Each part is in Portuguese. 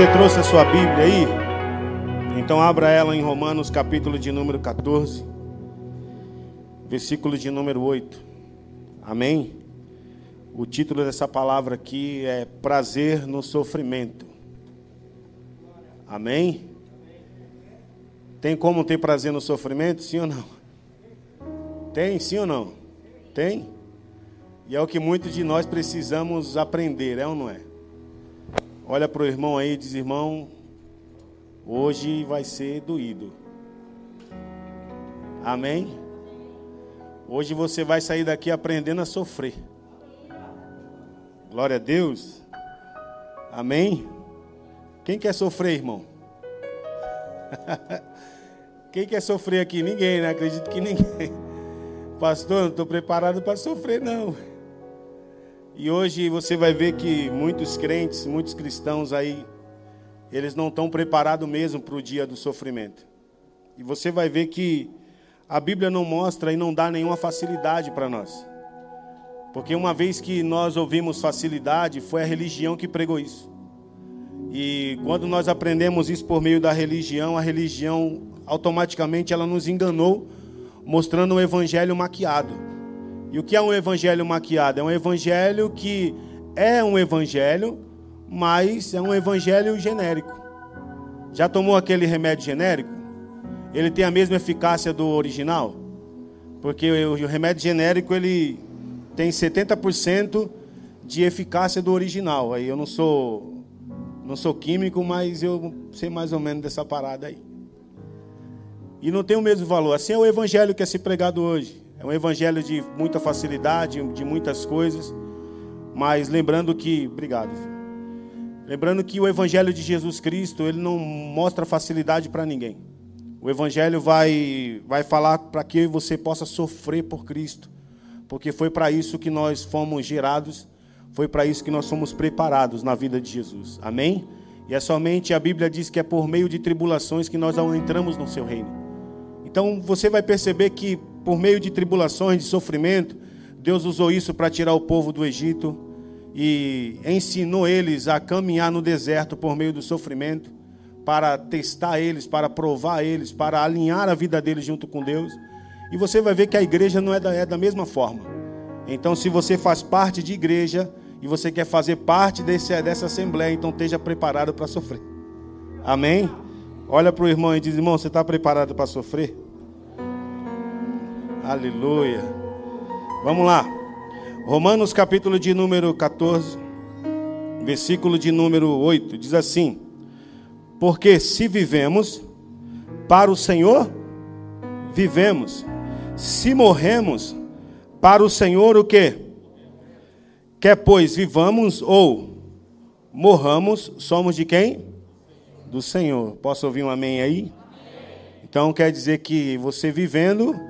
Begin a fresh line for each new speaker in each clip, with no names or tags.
Você trouxe a sua Bíblia aí? Então abra ela em Romanos capítulo de número 14, versículo de número 8. Amém? O título dessa palavra aqui é Prazer no Sofrimento. Amém? Tem como ter prazer no sofrimento? Sim ou não? Tem, sim ou não? Tem? E é o que muitos de nós precisamos aprender, é ou não é? Olha para o irmão aí e diz: irmão, hoje vai ser doído. Amém? Hoje você vai sair daqui aprendendo a sofrer. Glória a Deus. Amém? Quem quer sofrer, irmão? Quem quer sofrer aqui? Ninguém, né? Acredito que ninguém. Pastor, não estou preparado para sofrer, não. E hoje você vai ver que muitos crentes, muitos cristãos aí, eles não estão preparados mesmo para o dia do sofrimento. E você vai ver que a Bíblia não mostra e não dá nenhuma facilidade para nós. Porque uma vez que nós ouvimos facilidade, foi a religião que pregou isso. E quando nós aprendemos isso por meio da religião, a religião automaticamente ela nos enganou, mostrando um evangelho maquiado. E o que é um evangelho maquiado? É um evangelho que é um evangelho, mas é um evangelho genérico. Já tomou aquele remédio genérico? Ele tem a mesma eficácia do original? Porque o remédio genérico ele tem 70% de eficácia do original. Aí eu não sou não sou químico, mas eu sei mais ou menos dessa parada aí. E não tem o mesmo valor. Assim é o evangelho que é se pregado hoje. É um evangelho de muita facilidade, de muitas coisas, mas lembrando que, obrigado. Lembrando que o evangelho de Jesus Cristo, ele não mostra facilidade para ninguém. O evangelho vai vai falar para que você possa sofrer por Cristo, porque foi para isso que nós fomos gerados, foi para isso que nós fomos preparados na vida de Jesus. Amém? E é somente a Bíblia diz que é por meio de tribulações que nós entramos no seu reino. Então você vai perceber que por meio de tribulações, de sofrimento, Deus usou isso para tirar o povo do Egito e ensinou eles a caminhar no deserto por meio do sofrimento, para testar eles, para provar eles, para alinhar a vida deles junto com Deus. E você vai ver que a igreja não é da, é da mesma forma. Então, se você faz parte de igreja e você quer fazer parte desse, dessa assembleia, então esteja preparado para sofrer. Amém? Olha para o irmão e diz: irmão, você está preparado para sofrer? Aleluia. Vamos lá. Romanos capítulo de número 14, versículo de número 8, diz assim: Porque se vivemos para o Senhor, vivemos. Se morremos para o Senhor, o que? Quer pois vivamos ou morramos, somos de quem? Do Senhor. Posso ouvir um amém aí? Então quer dizer que você vivendo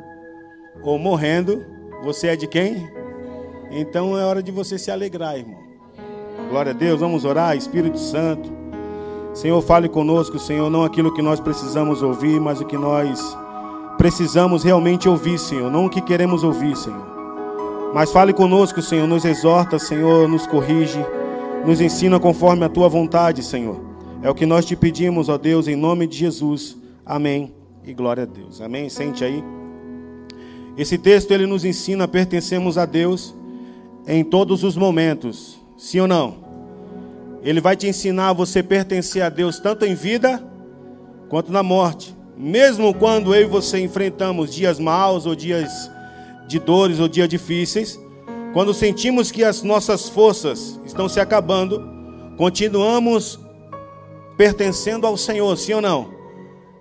ou morrendo, você é de quem? Então é hora de você se alegrar, irmão. Glória a Deus, vamos orar, Espírito Santo. Senhor, fale conosco, Senhor, não aquilo que nós precisamos ouvir, mas o que nós precisamos realmente ouvir, Senhor, não o que queremos ouvir, Senhor. Mas fale conosco, Senhor, nos exorta, Senhor, nos corrige, nos ensina conforme a tua vontade, Senhor. É o que nós te pedimos, ó Deus, em nome de Jesus. Amém. E glória a Deus. Amém. Sente aí. Esse texto ele nos ensina a pertencermos a Deus em todos os momentos. Sim ou não? Ele vai te ensinar a você pertencer a Deus tanto em vida quanto na morte. Mesmo quando eu e você enfrentamos dias maus ou dias de dores ou dias difíceis, quando sentimos que as nossas forças estão se acabando, continuamos pertencendo ao Senhor, sim ou não?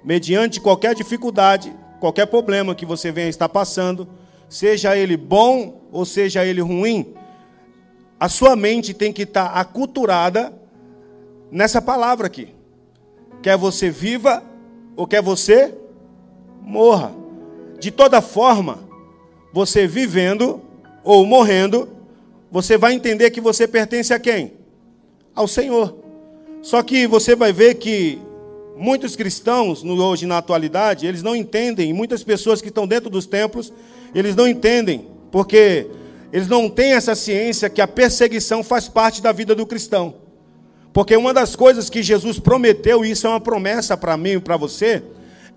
Mediante qualquer dificuldade, qualquer problema que você venha estar passando, seja ele bom ou seja ele ruim, a sua mente tem que estar aculturada nessa palavra aqui. Quer você viva ou quer você morra. De toda forma, você vivendo ou morrendo, você vai entender que você pertence a quem? Ao Senhor. Só que você vai ver que Muitos cristãos, hoje na atualidade, eles não entendem, muitas pessoas que estão dentro dos templos, eles não entendem, porque eles não têm essa ciência que a perseguição faz parte da vida do cristão. Porque uma das coisas que Jesus prometeu, e isso é uma promessa para mim e para você,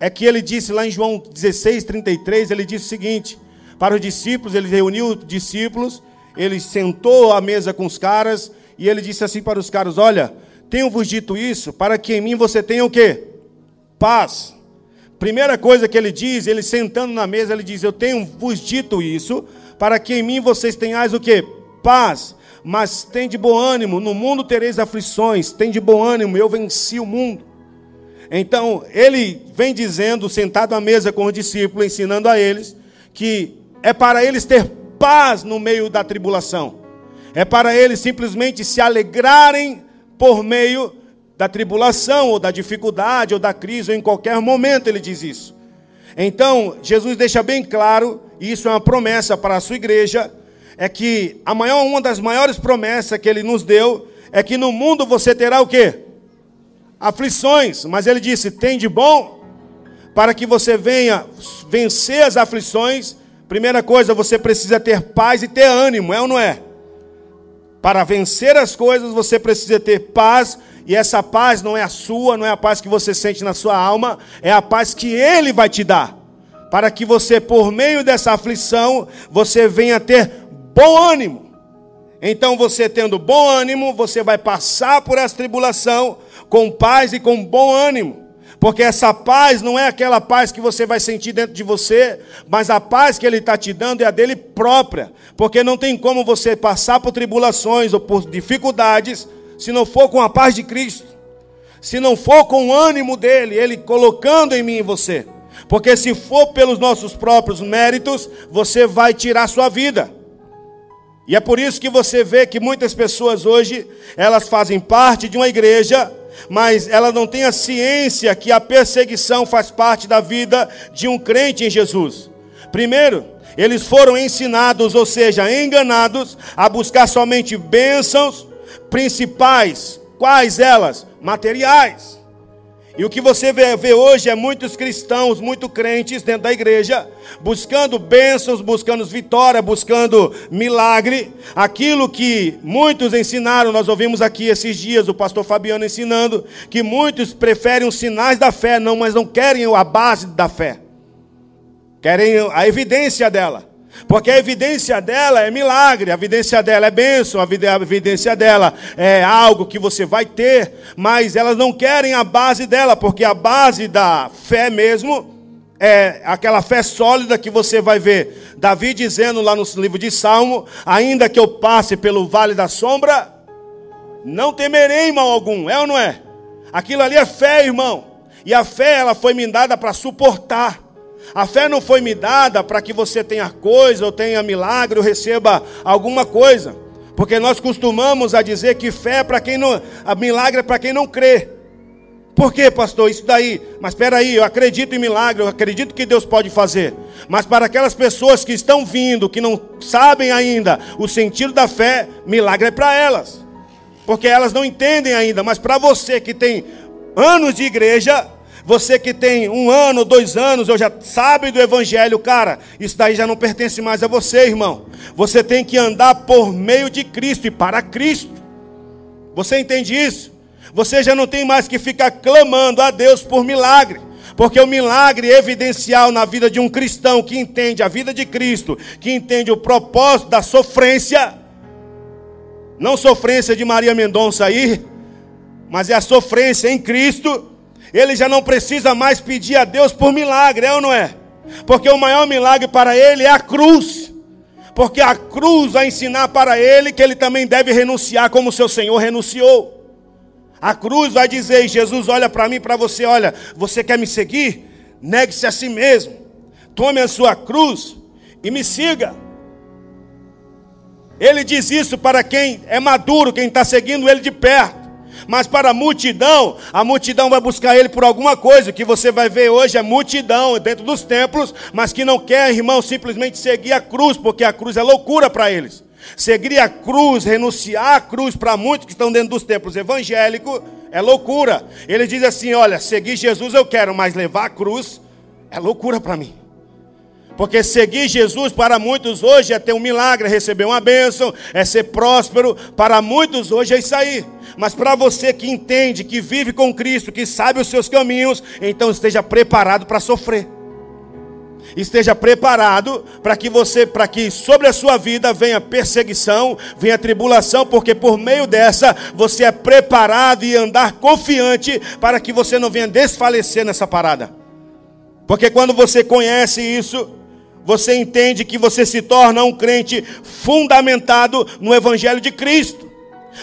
é que ele disse lá em João 16, 33, ele disse o seguinte: para os discípulos, ele reuniu os discípulos, ele sentou à mesa com os caras, e ele disse assim para os caras: Olha, tenho-vos dito isso, para que em mim você tenha o quê? Paz. Primeira coisa que ele diz, ele sentando na mesa, ele diz: Eu tenho vos dito isso, para que em mim vocês tenhais o quê? Paz. Mas tem de bom ânimo, no mundo tereis aflições, tem de bom ânimo, eu venci o mundo. Então, ele vem dizendo, sentado à mesa com os discípulos, ensinando a eles, que é para eles ter paz no meio da tribulação. É para eles simplesmente se alegrarem por meio da tribulação, ou da dificuldade, ou da crise, ou em qualquer momento ele diz isso. Então, Jesus deixa bem claro, e isso é uma promessa para a sua igreja, é que a maior, uma das maiores promessas que ele nos deu é que no mundo você terá o quê? Aflições, mas ele disse: tem de bom para que você venha vencer as aflições. Primeira coisa, você precisa ter paz e ter ânimo, é ou não é? Para vencer as coisas, você precisa ter paz, e essa paz não é a sua, não é a paz que você sente na sua alma, é a paz que Ele vai te dar. Para que você, por meio dessa aflição, você venha ter bom ânimo. Então, você tendo bom ânimo, você vai passar por essa tribulação com paz e com bom ânimo. Porque essa paz não é aquela paz que você vai sentir dentro de você, mas a paz que Ele está te dando é a dele própria. Porque não tem como você passar por tribulações ou por dificuldades se não for com a paz de Cristo, se não for com o ânimo dele, Ele colocando em mim e você. Porque se for pelos nossos próprios méritos, você vai tirar sua vida. E é por isso que você vê que muitas pessoas hoje, elas fazem parte de uma igreja, mas ela não tem a ciência que a perseguição faz parte da vida de um crente em Jesus. Primeiro, eles foram ensinados, ou seja, enganados, a buscar somente bênçãos principais. Quais elas? Materiais. E o que você vê, vê, hoje é muitos cristãos, muito crentes dentro da igreja, buscando bênçãos, buscando vitória, buscando milagre. Aquilo que muitos ensinaram, nós ouvimos aqui esses dias o pastor Fabiano ensinando, que muitos preferem os sinais da fé, não, mas não querem a base da fé. Querem a evidência dela. Porque a evidência dela é milagre, a evidência dela é bênção, a evidência dela é algo que você vai ter, mas elas não querem a base dela, porque a base da fé mesmo é aquela fé sólida que você vai ver Davi dizendo lá no livro de Salmo: ainda que eu passe pelo vale da sombra, não temerei mal algum, é ou não é? Aquilo ali é fé, irmão, e a fé ela foi me dada para suportar. A fé não foi me dada para que você tenha coisa, ou tenha milagre, ou receba alguma coisa. Porque nós costumamos a dizer que fé é para quem não, a milagre é para quem não crê. Por quê, pastor? Isso daí. Mas espera aí, eu acredito em milagre, eu acredito que Deus pode fazer. Mas para aquelas pessoas que estão vindo, que não sabem ainda o sentido da fé, milagre é para elas. Porque elas não entendem ainda, mas para você que tem anos de igreja, você que tem um ano, dois anos, ou já sabe do Evangelho, cara, isso daí já não pertence mais a você, irmão. Você tem que andar por meio de Cristo e para Cristo. Você entende isso? Você já não tem mais que ficar clamando a Deus por milagre. Porque o milagre evidencial na vida de um cristão que entende a vida de Cristo, que entende o propósito da sofrência, não sofrência de Maria Mendonça aí, mas é a sofrência em Cristo ele já não precisa mais pedir a Deus por milagre, é ou não é? Porque o maior milagre para ele é a cruz. Porque a cruz vai ensinar para ele que ele também deve renunciar como seu Senhor renunciou. A cruz vai dizer: Jesus, olha para mim, para você, olha, você quer me seguir? Negue-se a si mesmo, tome a sua cruz e me siga. Ele diz isso para quem é maduro, quem está seguindo ele de perto. Mas para a multidão, a multidão vai buscar ele por alguma coisa. Que você vai ver hoje é multidão dentro dos templos, mas que não quer, irmão, simplesmente seguir a cruz, porque a cruz é loucura para eles. Seguir a cruz, renunciar à cruz para muitos que estão dentro dos templos evangélicos é loucura. Ele diz assim: Olha, seguir Jesus eu quero, mas levar a cruz é loucura para mim. Porque seguir Jesus para muitos hoje é ter um milagre, é receber uma bênção, é ser próspero. Para muitos hoje é isso aí. Mas para você que entende, que vive com Cristo, que sabe os seus caminhos, então esteja preparado para sofrer. Esteja preparado para que você, para que sobre a sua vida venha perseguição, venha tribulação, porque por meio dessa você é preparado e andar confiante para que você não venha desfalecer nessa parada. Porque quando você conhece isso, você entende que você se torna um crente fundamentado no Evangelho de Cristo.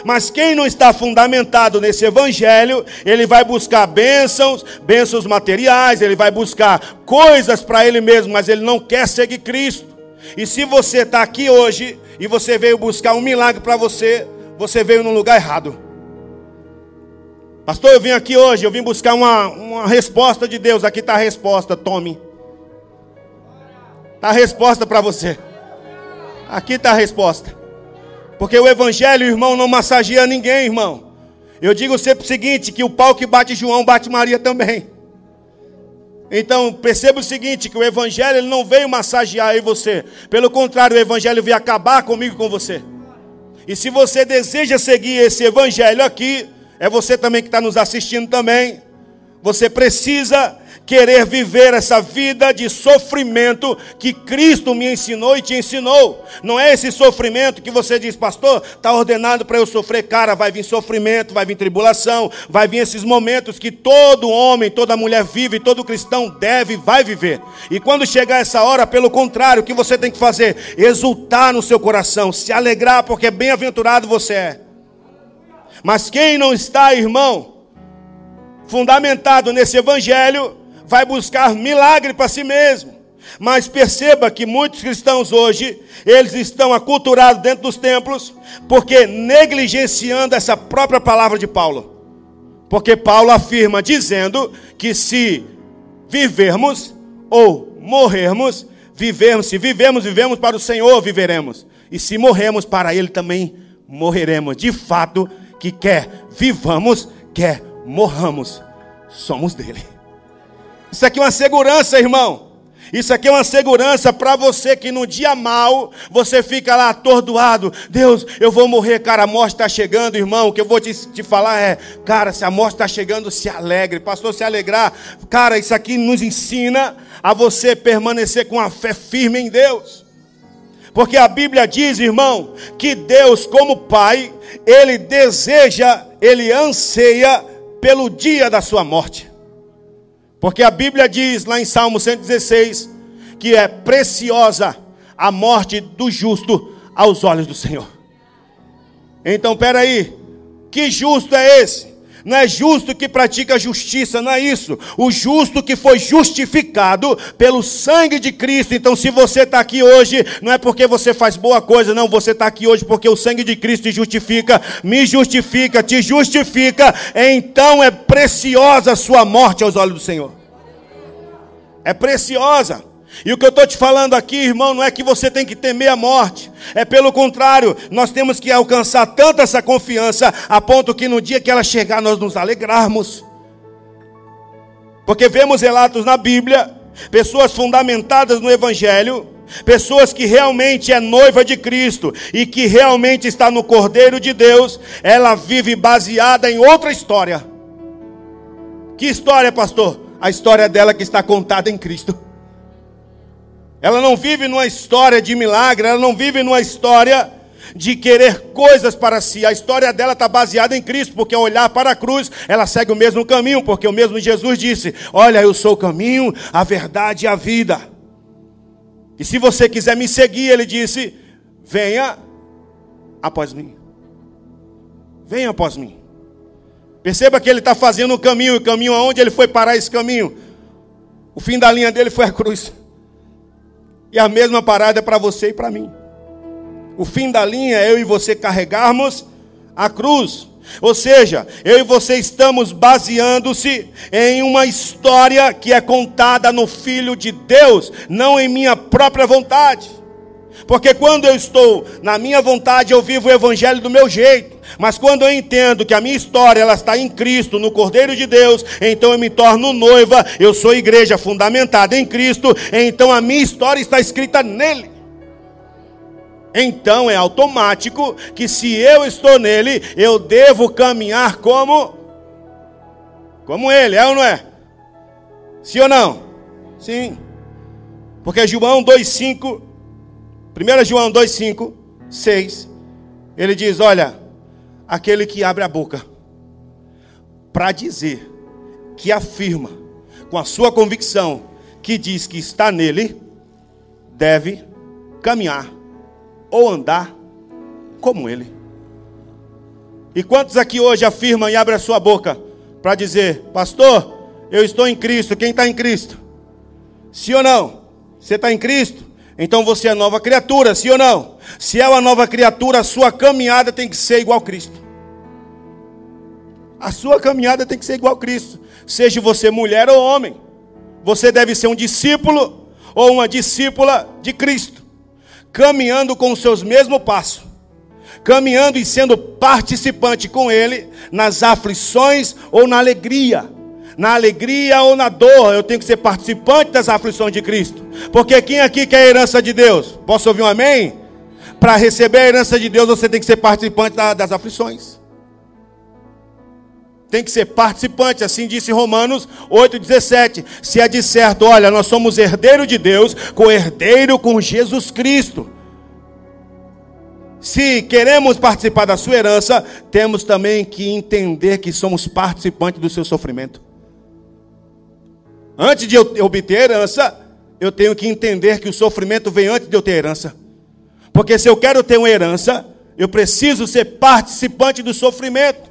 Mas quem não está fundamentado nesse evangelho, ele vai buscar bênçãos, bênçãos materiais, ele vai buscar coisas para ele mesmo, mas ele não quer seguir Cristo. E se você está aqui hoje e você veio buscar um milagre para você, você veio no lugar errado. Pastor, eu vim aqui hoje, eu vim buscar uma, uma resposta de Deus. Aqui está a resposta, tome. Está a resposta para você. Aqui está a resposta. Porque o evangelho, irmão, não massageia ninguém, irmão. Eu digo sempre o seguinte: que o pau que bate João bate Maria também. Então, perceba o seguinte: que o Evangelho ele não veio massagear aí você. Pelo contrário, o Evangelho veio acabar comigo com você. E se você deseja seguir esse Evangelho aqui, é você também que está nos assistindo também. Você precisa querer viver essa vida de sofrimento que Cristo me ensinou e te ensinou. Não é esse sofrimento que você diz, pastor, está ordenado para eu sofrer. Cara, vai vir sofrimento, vai vir tribulação, vai vir esses momentos que todo homem, toda mulher vive, todo cristão deve, vai viver. E quando chegar essa hora, pelo contrário, o que você tem que fazer? Exultar no seu coração, se alegrar, porque bem-aventurado você é. Mas quem não está, irmão, fundamentado nesse evangelho, vai buscar milagre para si mesmo. Mas perceba que muitos cristãos hoje, eles estão aculturados dentro dos templos, porque negligenciando essa própria palavra de Paulo. Porque Paulo afirma dizendo que se vivermos ou morrermos, vivemos, se vivemos, vivemos para o Senhor, viveremos. E se morremos para ele também morreremos. De fato, que quer vivamos, quer morramos, somos dele. Isso aqui é uma segurança, irmão. Isso aqui é uma segurança para você que no dia mal você fica lá atordoado. Deus, eu vou morrer, cara. A morte está chegando, irmão. O que eu vou te, te falar é, cara, se a morte está chegando, se alegre. Pastor, se alegrar. Cara, isso aqui nos ensina a você permanecer com a fé firme em Deus. Porque a Bíblia diz, irmão, que Deus, como Pai, Ele deseja, Ele anseia pelo dia da sua morte. Porque a Bíblia diz lá em Salmo 116 que é preciosa a morte do justo aos olhos do Senhor. Então, peraí, que justo é esse? Não é justo que pratica justiça, não é isso. O justo que foi justificado pelo sangue de Cristo. Então, se você está aqui hoje, não é porque você faz boa coisa, não. Você está aqui hoje porque o sangue de Cristo te justifica, me justifica, te justifica. Então é preciosa a sua morte aos olhos do Senhor. É preciosa. E o que eu estou te falando aqui, irmão, não é que você tem que temer a morte. É pelo contrário, nós temos que alcançar tanta essa confiança, a ponto que no dia que ela chegar, nós nos alegrarmos. Porque vemos relatos na Bíblia, pessoas fundamentadas no Evangelho, pessoas que realmente é noiva de Cristo e que realmente está no Cordeiro de Deus, ela vive baseada em outra história. Que história, pastor? A história dela que está contada em Cristo. Ela não vive numa história de milagre, ela não vive numa história de querer coisas para si. A história dela está baseada em Cristo, porque ao olhar para a cruz, ela segue o mesmo caminho, porque o mesmo Jesus disse: Olha, eu sou o caminho, a verdade e a vida. E se você quiser me seguir, ele disse: Venha após mim. Venha após mim. Perceba que ele está fazendo um caminho, o caminho aonde ele foi parar esse caminho? O fim da linha dele foi a cruz. E a mesma parada é para você e para mim. O fim da linha é eu e você carregarmos a cruz. Ou seja, eu e você estamos baseando-se em uma história que é contada no Filho de Deus, não em minha própria vontade. Porque quando eu estou na minha vontade, eu vivo o evangelho do meu jeito. Mas quando eu entendo que a minha história ela está em Cristo, no Cordeiro de Deus, então eu me torno noiva, eu sou igreja fundamentada em Cristo, então a minha história está escrita nele. Então é automático que se eu estou nele, eu devo caminhar como como ele, é ou não é? Sim ou não? Sim. Porque João 2:5 1 João 2,5, 6, ele diz: Olha, aquele que abre a boca para dizer, que afirma, com a sua convicção, que diz que está nele, deve caminhar ou andar como ele. E quantos aqui hoje afirmam e abrem a sua boca para dizer, pastor, eu estou em Cristo, quem está em Cristo? Sim ou não? Você está em Cristo? Então você é nova criatura, sim ou não? Se é uma nova criatura, a sua caminhada tem que ser igual a Cristo. A sua caminhada tem que ser igual a Cristo. Seja você mulher ou homem. Você deve ser um discípulo ou uma discípula de Cristo. Caminhando com os seus mesmos passos. Caminhando e sendo participante com Ele nas aflições ou na alegria na alegria ou na dor, eu tenho que ser participante das aflições de Cristo. Porque quem aqui quer a herança de Deus? Posso ouvir um amém? Para receber a herança de Deus, você tem que ser participante das aflições. Tem que ser participante, assim disse Romanos 8,17. Se é de certo, olha, nós somos herdeiro de Deus, co-herdeiro com Jesus Cristo. Se queremos participar da sua herança, temos também que entender que somos participantes do seu sofrimento. Antes de eu obter herança, eu tenho que entender que o sofrimento vem antes de eu ter herança. Porque se eu quero ter uma herança, eu preciso ser participante do sofrimento.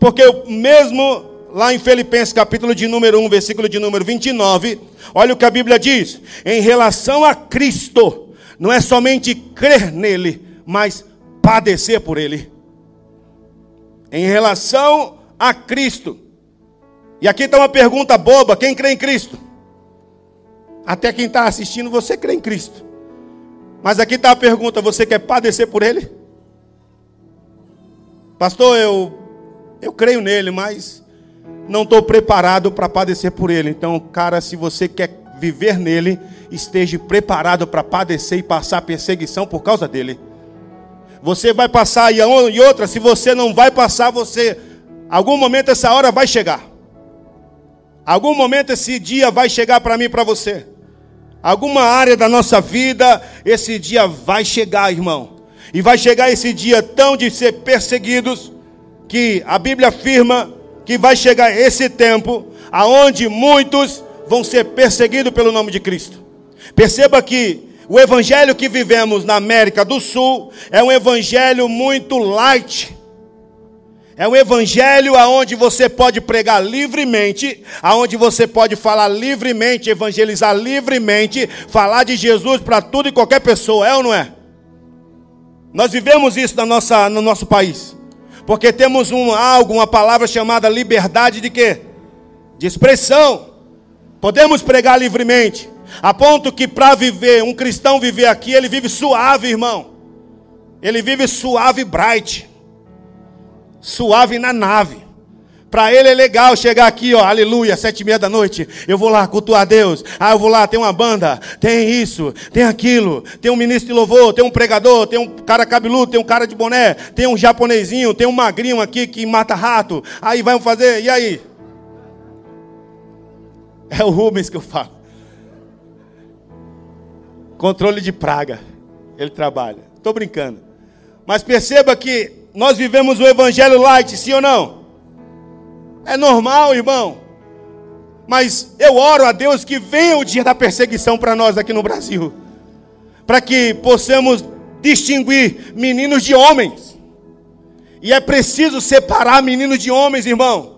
Porque eu mesmo lá em Filipenses capítulo de número 1, versículo de número 29, olha o que a Bíblia diz: em relação a Cristo, não é somente crer nele, mas padecer por ele. Em relação a Cristo, e aqui está uma pergunta boba: quem crê em Cristo? Até quem está assistindo, você crê em Cristo. Mas aqui está a pergunta: você quer padecer por Ele? Pastor, eu, eu creio nele, mas não estou preparado para padecer por Ele. Então, cara, se você quer viver nele, esteja preparado para padecer e passar perseguição por causa dele. Você vai passar e outra, se você não vai passar, você, algum momento essa hora vai chegar. Algum momento esse dia vai chegar para mim e para você. Alguma área da nossa vida, esse dia vai chegar, irmão. E vai chegar esse dia tão de ser perseguidos, que a Bíblia afirma que vai chegar esse tempo, aonde muitos vão ser perseguidos pelo nome de Cristo. Perceba que o evangelho que vivemos na América do Sul é um evangelho muito light. É um evangelho aonde você pode pregar livremente, aonde você pode falar livremente, evangelizar livremente, falar de Jesus para tudo e qualquer pessoa, é ou não é? Nós vivemos isso na nossa, no nosso país. Porque temos um algo, uma palavra chamada liberdade de quê? De expressão. Podemos pregar livremente. A ponto que para viver, um cristão viver aqui, ele vive suave, irmão. Ele vive suave bright suave na nave. Para ele é legal chegar aqui, ó, aleluia, sete e meia da noite. Eu vou lá cultuar Deus. Ah, eu vou lá, tem uma banda, tem isso, tem aquilo, tem um ministro de louvor, tem um pregador, tem um cara cabeludo, tem um cara de boné, tem um japonesinho, tem um magrinho aqui que mata rato. Aí vamos fazer, e aí? É o Rubens que eu falo. Controle de praga. Ele trabalha. Estou brincando. Mas perceba que nós vivemos o evangelho light, sim ou não? É normal, irmão. Mas eu oro a Deus que venha o dia da perseguição para nós aqui no Brasil. Para que possamos distinguir meninos de homens. E é preciso separar meninos de homens, irmão.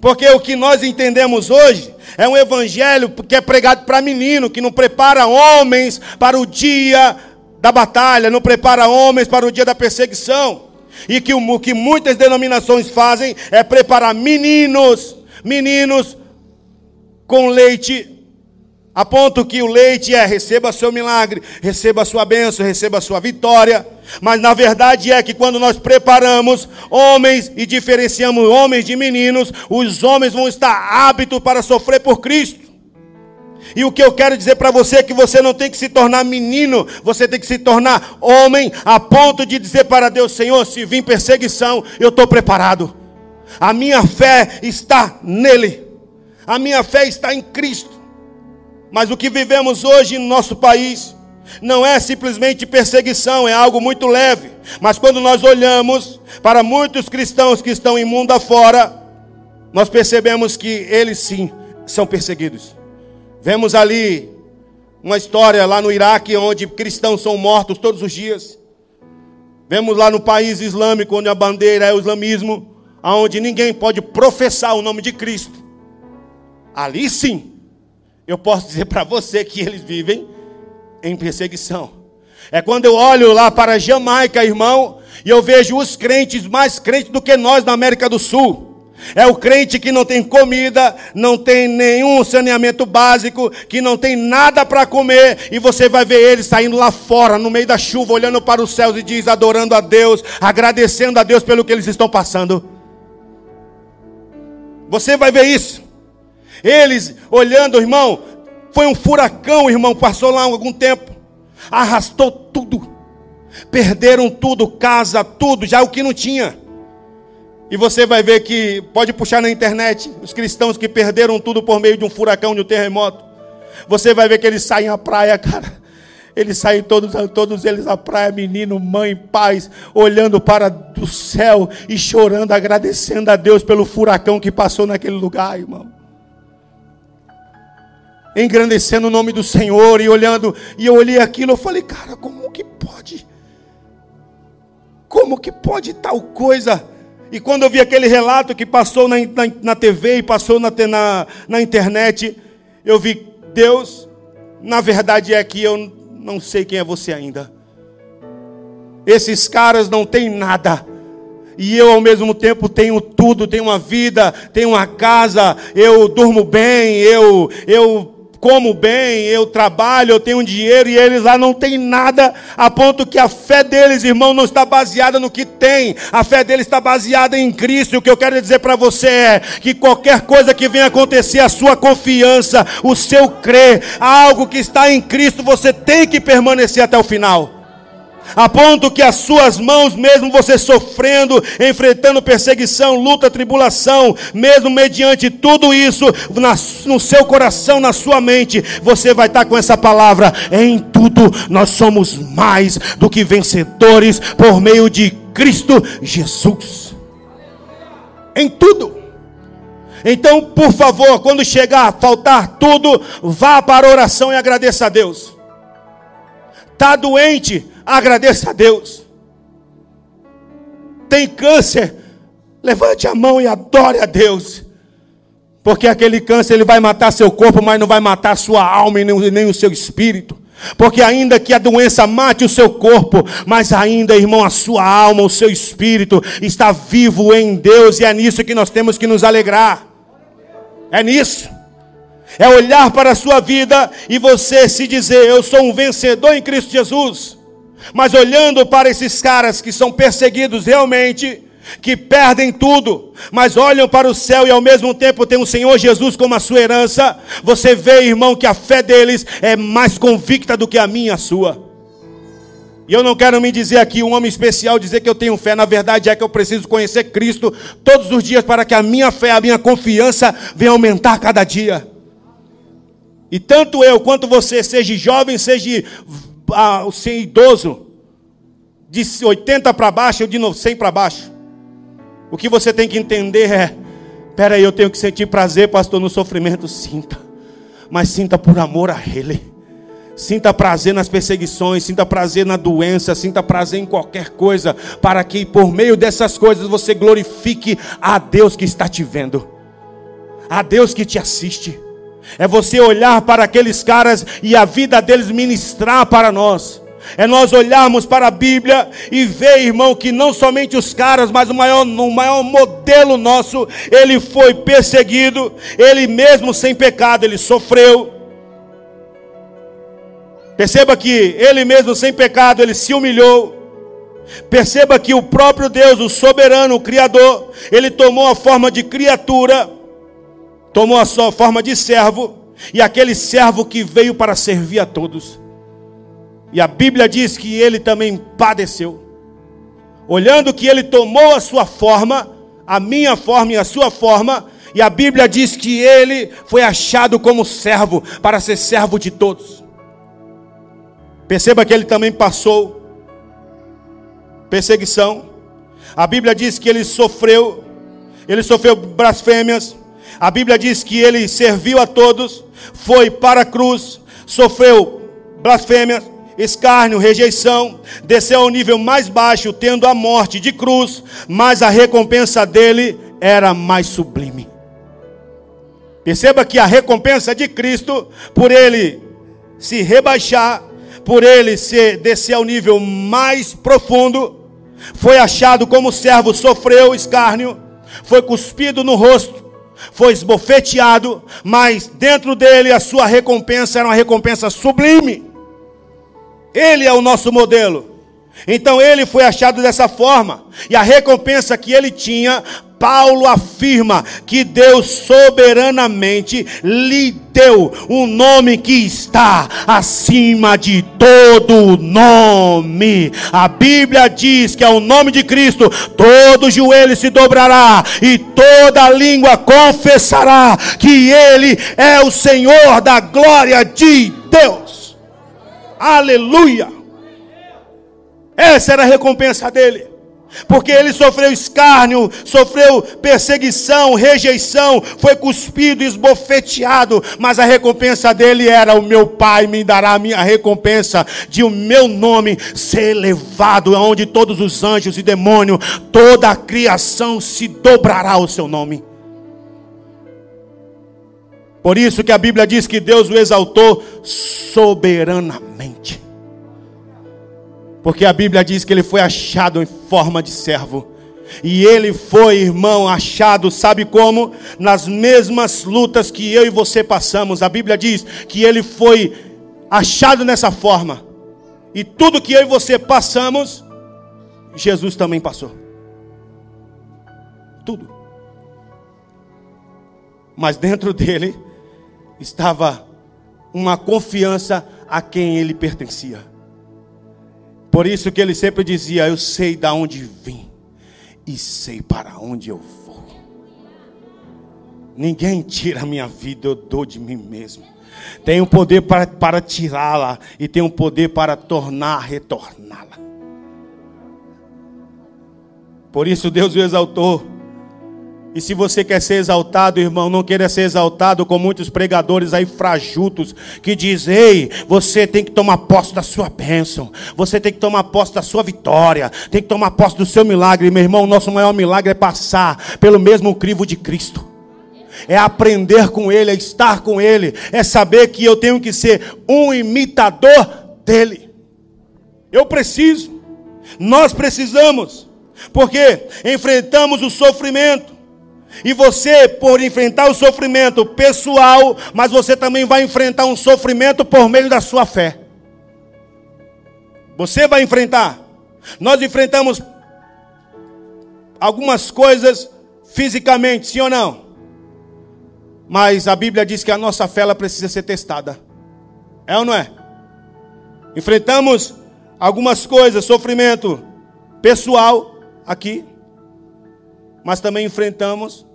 Porque o que nós entendemos hoje é um evangelho que é pregado para menino, que não prepara homens para o dia da batalha, não prepara homens para o dia da perseguição. E que o que muitas denominações fazem é preparar meninos, meninos com leite A ponto que o leite é receba seu milagre, receba sua bênção, receba sua vitória. Mas na verdade é que quando nós preparamos homens e diferenciamos homens de meninos, os homens vão estar hábitos para sofrer por Cristo. E o que eu quero dizer para você é que você não tem que se tornar menino, você tem que se tornar homem, a ponto de dizer para Deus: Senhor, se vir perseguição, eu estou preparado. A minha fé está nele, a minha fé está em Cristo. Mas o que vivemos hoje no nosso país não é simplesmente perseguição, é algo muito leve. Mas quando nós olhamos para muitos cristãos que estão em mundo afora, nós percebemos que eles sim são perseguidos. Vemos ali uma história lá no Iraque onde cristãos são mortos todos os dias. Vemos lá no país islâmico onde a bandeira é o islamismo, aonde ninguém pode professar o nome de Cristo. Ali sim, eu posso dizer para você que eles vivem em perseguição. É quando eu olho lá para Jamaica, irmão, e eu vejo os crentes mais crentes do que nós na América do Sul. É o crente que não tem comida, não tem nenhum saneamento básico, que não tem nada para comer, e você vai ver ele saindo lá fora, no meio da chuva, olhando para os céus e diz, adorando a Deus, agradecendo a Deus pelo que eles estão passando. Você vai ver isso. Eles olhando, irmão, foi um furacão, irmão, passou lá algum tempo, arrastou tudo, perderam tudo, casa, tudo, já o que não tinha. E você vai ver que, pode puxar na internet, os cristãos que perderam tudo por meio de um furacão, de um terremoto. Você vai ver que eles saem à praia, cara. Eles saem todos, todos eles à praia, menino, mãe, pais, olhando para o céu e chorando, agradecendo a Deus pelo furacão que passou naquele lugar, irmão engrandecendo o nome do Senhor e olhando, e eu olhei aquilo, eu falei, cara, como que pode? Como que pode tal coisa? E quando eu vi aquele relato que passou na, na, na TV e passou na, na, na internet, eu vi, Deus, na verdade é que eu não sei quem é você ainda. Esses caras não têm nada. E eu ao mesmo tempo tenho tudo, tenho uma vida, tenho uma casa, eu durmo bem, eu eu como bem, eu trabalho, eu tenho dinheiro, e eles lá não têm nada, a ponto que a fé deles, irmão, não está baseada no que tem, a fé deles está baseada em Cristo. E o que eu quero dizer para você é que qualquer coisa que venha acontecer, a sua confiança, o seu crer, algo que está em Cristo, você tem que permanecer até o final a ponto que as suas mãos, mesmo você sofrendo, enfrentando perseguição, luta, tribulação, mesmo mediante tudo isso, no seu coração, na sua mente, você vai estar com essa palavra: em tudo nós somos mais do que vencedores por meio de Cristo Jesus. Em tudo. Então, por favor, quando chegar a faltar tudo, vá para a oração e agradeça a Deus. Está doente? Agradeça a Deus. Tem câncer? Levante a mão e adore a Deus. Porque aquele câncer ele vai matar seu corpo, mas não vai matar sua alma e nem, nem o seu espírito. Porque ainda que a doença mate o seu corpo, mas ainda, irmão, a sua alma, o seu espírito está vivo em Deus, e é nisso que nós temos que nos alegrar. É nisso é olhar para a sua vida e você se dizer: Eu sou um vencedor em Cristo Jesus. Mas olhando para esses caras que são perseguidos realmente, que perdem tudo, mas olham para o céu e ao mesmo tempo tem o Senhor Jesus como a sua herança, você vê, irmão, que a fé deles é mais convicta do que a minha a sua. E eu não quero me dizer aqui um homem especial, dizer que eu tenho fé. Na verdade é que eu preciso conhecer Cristo todos os dias para que a minha fé, a minha confiança venha aumentar cada dia. E tanto eu quanto você, seja jovem, seja ah, seja idoso, de 80 para baixo ou de 100 para baixo, o que você tem que entender é: peraí, eu tenho que sentir prazer, pastor, no sofrimento, sinta, mas sinta por amor a Ele. Sinta prazer nas perseguições, sinta prazer na doença, sinta prazer em qualquer coisa, para que por meio dessas coisas você glorifique a Deus que está te vendo, a Deus que te assiste. É você olhar para aqueles caras e a vida deles ministrar para nós. É nós olharmos para a Bíblia e ver, irmão, que não somente os caras, mas o maior, o maior modelo nosso, ele foi perseguido, ele mesmo sem pecado, ele sofreu. Perceba que ele mesmo, sem pecado, ele se humilhou. Perceba que o próprio Deus, o soberano, o Criador, ele tomou a forma de criatura, tomou a sua forma de servo, e aquele servo que veio para servir a todos. E a Bíblia diz que ele também padeceu. Olhando que ele tomou a sua forma, a minha forma e a sua forma, e a Bíblia diz que ele foi achado como servo, para ser servo de todos. Perceba que ele também passou perseguição. A Bíblia diz que ele sofreu, ele sofreu blasfêmias. A Bíblia diz que ele serviu a todos, foi para a cruz, sofreu blasfêmias, escárnio, rejeição, desceu ao nível mais baixo, tendo a morte de cruz, mas a recompensa dele era mais sublime. Perceba que a recompensa de Cristo, por ele se rebaixar, por ele se descer ao nível mais profundo, foi achado como servo, sofreu escárnio, foi cuspido no rosto, foi esbofeteado, mas dentro dele a sua recompensa era uma recompensa sublime. Ele é o nosso modelo. Então ele foi achado dessa forma, e a recompensa que ele tinha Paulo afirma que Deus soberanamente lhe deu um nome que está acima de todo nome. A Bíblia diz que ao nome de Cristo todo joelho se dobrará e toda língua confessará que Ele é o Senhor da glória de Deus. Aleluia! Essa era a recompensa dele porque ele sofreu escárnio, sofreu perseguição, rejeição, foi cuspido, esbofeteado, mas a recompensa dele era: o meu Pai me dará a minha recompensa de o meu nome ser elevado, onde todos os anjos e demônios, toda a criação se dobrará ao seu nome. Por isso que a Bíblia diz que Deus o exaltou soberanamente. Porque a Bíblia diz que ele foi achado em forma de servo. E ele foi, irmão, achado, sabe como? Nas mesmas lutas que eu e você passamos. A Bíblia diz que ele foi achado nessa forma. E tudo que eu e você passamos, Jesus também passou. Tudo. Mas dentro dele estava uma confiança a quem ele pertencia. Por isso que ele sempre dizia: Eu sei de onde vim e sei para onde eu vou. Ninguém tira a minha vida, eu dou de mim mesmo. Tenho poder para, para tirá-la e tenho poder para tornar, retorná-la. Por isso Deus o exaltou e se você quer ser exaltado, irmão, não queira ser exaltado com muitos pregadores aí frajutos que dizem: ei, você tem que tomar posse da sua bênção, você tem que tomar posse da sua vitória, tem que tomar posse do seu milagre. Meu irmão, nosso maior milagre é passar pelo mesmo crivo de Cristo. É aprender com Ele, é estar com Ele, é saber que eu tenho que ser um imitador dEle. Eu preciso, nós precisamos, porque enfrentamos o sofrimento, e você, por enfrentar o sofrimento pessoal, mas você também vai enfrentar um sofrimento por meio da sua fé. Você vai enfrentar. Nós enfrentamos algumas coisas fisicamente, sim ou não? Mas a Bíblia diz que a nossa fé ela precisa ser testada. É ou não é? Enfrentamos algumas coisas, sofrimento pessoal aqui, mas também enfrentamos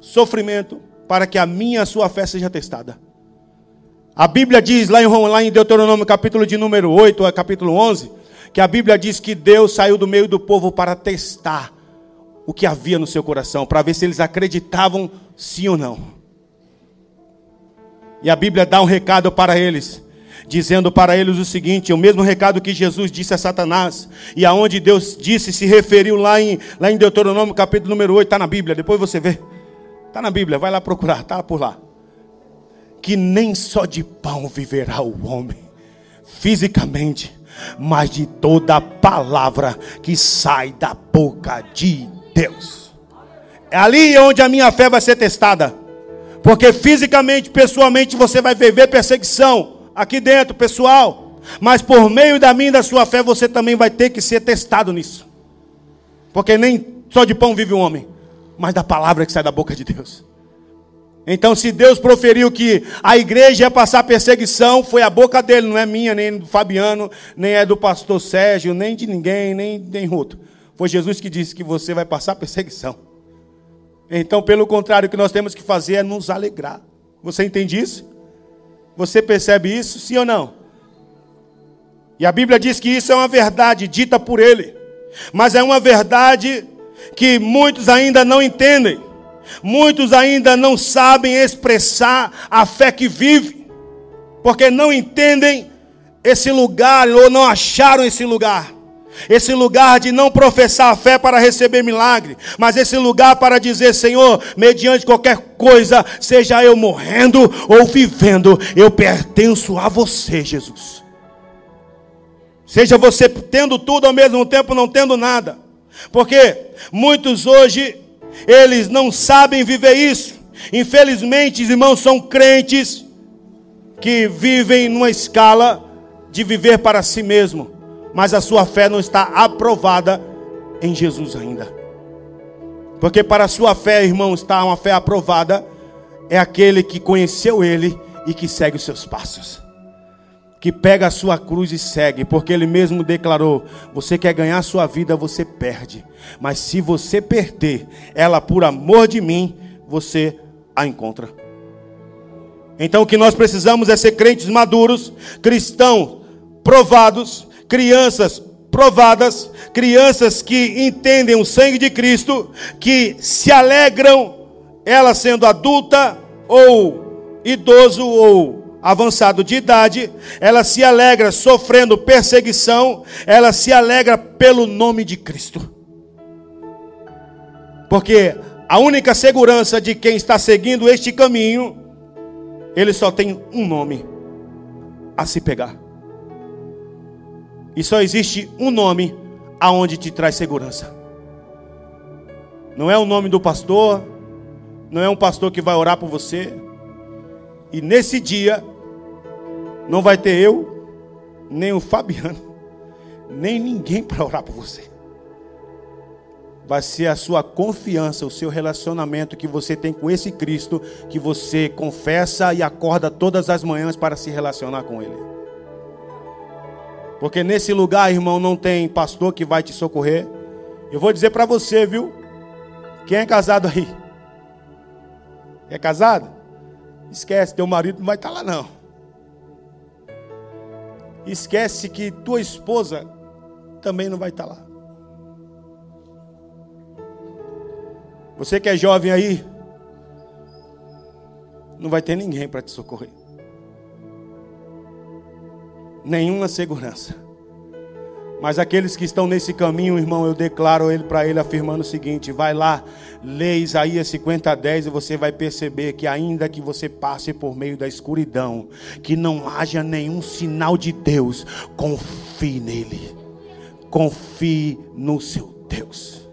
sofrimento para que a minha a sua fé seja testada. A Bíblia diz lá em, lá em Deuteronômio capítulo de número 8, é capítulo 11, que a Bíblia diz que Deus saiu do meio do povo para testar o que havia no seu coração, para ver se eles acreditavam sim ou não. E a Bíblia dá um recado para eles dizendo para eles o seguinte: o mesmo recado que Jesus disse a Satanás, e aonde Deus disse, se referiu lá em, lá em Deuteronômio, capítulo número 8, está na Bíblia, depois você vê. Está na Bíblia, vai lá procurar, está por lá. Que nem só de pão viverá o homem, fisicamente, mas de toda palavra que sai da boca de Deus. É ali onde a minha fé vai ser testada. Porque fisicamente, pessoalmente, você vai viver perseguição aqui dentro, pessoal. Mas por meio da minha e da sua fé, você também vai ter que ser testado nisso. Porque nem só de pão vive o homem, mas da palavra que sai da boca de Deus. Então, se Deus proferiu que a igreja ia passar perseguição, foi a boca dele, não é minha, nem do Fabiano, nem é do pastor Sérgio, nem de ninguém, nem, nem outro. Foi Jesus que disse que você vai passar perseguição. Então, pelo contrário, o que nós temos que fazer é nos alegrar. Você entende isso? Você percebe isso, sim ou não? E a Bíblia diz que isso é uma verdade dita por ele, mas é uma verdade que muitos ainda não entendem. Muitos ainda não sabem expressar a fé que vive, porque não entendem esse lugar ou não acharam esse lugar. Esse lugar de não professar a fé para receber milagre, mas esse lugar para dizer, Senhor, mediante qualquer coisa, seja eu morrendo ou vivendo, eu pertenço a você, Jesus. Seja você tendo tudo ao mesmo tempo não tendo nada. Porque muitos hoje eles não sabem viver isso. Infelizmente, os irmãos são crentes que vivem numa escala de viver para si mesmo, mas a sua fé não está aprovada em Jesus ainda. Porque para a sua fé, irmão, está uma fé aprovada é aquele que conheceu ele e que segue os seus passos que pega a sua cruz e segue, porque ele mesmo declarou: você quer ganhar a sua vida, você perde. Mas se você perder ela por amor de mim, você a encontra. Então o que nós precisamos é ser crentes maduros, cristãos provados, crianças provadas, crianças que entendem o sangue de Cristo, que se alegram, ela sendo adulta ou idoso ou avançado de idade, ela se alegra sofrendo perseguição, ela se alegra pelo nome de Cristo. Porque a única segurança de quem está seguindo este caminho, ele só tem um nome a se pegar. E só existe um nome aonde te traz segurança. Não é o nome do pastor, não é um pastor que vai orar por você, e nesse dia, não vai ter eu, nem o Fabiano, nem ninguém para orar por você. Vai ser a sua confiança, o seu relacionamento que você tem com esse Cristo, que você confessa e acorda todas as manhãs para se relacionar com Ele. Porque nesse lugar, irmão, não tem pastor que vai te socorrer. Eu vou dizer para você, viu? Quem é casado aí? É casado? Esquece, teu marido não vai estar lá não. Esquece que tua esposa também não vai estar lá. Você que é jovem aí, não vai ter ninguém para te socorrer. Nenhuma segurança. Mas aqueles que estão nesse caminho, irmão, eu declaro ele para ele afirmando o seguinte: vai lá, lê Isaías 50, 10 e você vai perceber que ainda que você passe por meio da escuridão, que não haja nenhum sinal de Deus, confie nele. Confie no seu Deus.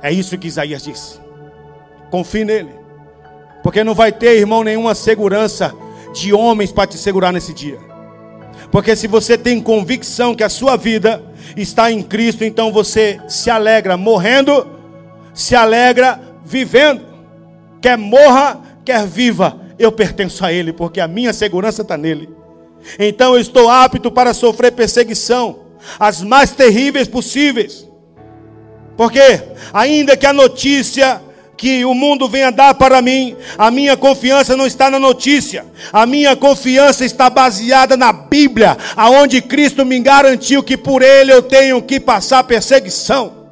É isso que Isaías disse. Confie nele. Porque não vai ter, irmão, nenhuma segurança de homens para te segurar nesse dia. Porque se você tem convicção que a sua vida está em Cristo, então você se alegra morrendo, se alegra vivendo. Quer morra, quer viva, eu pertenço a Ele, porque a minha segurança está nele. Então eu estou apto para sofrer perseguição, as mais terríveis possíveis. Porque, ainda que a notícia que o mundo venha dar para mim, a minha confiança não está na notícia, a minha confiança está baseada na Bíblia, aonde Cristo me garantiu que por Ele eu tenho que passar perseguição.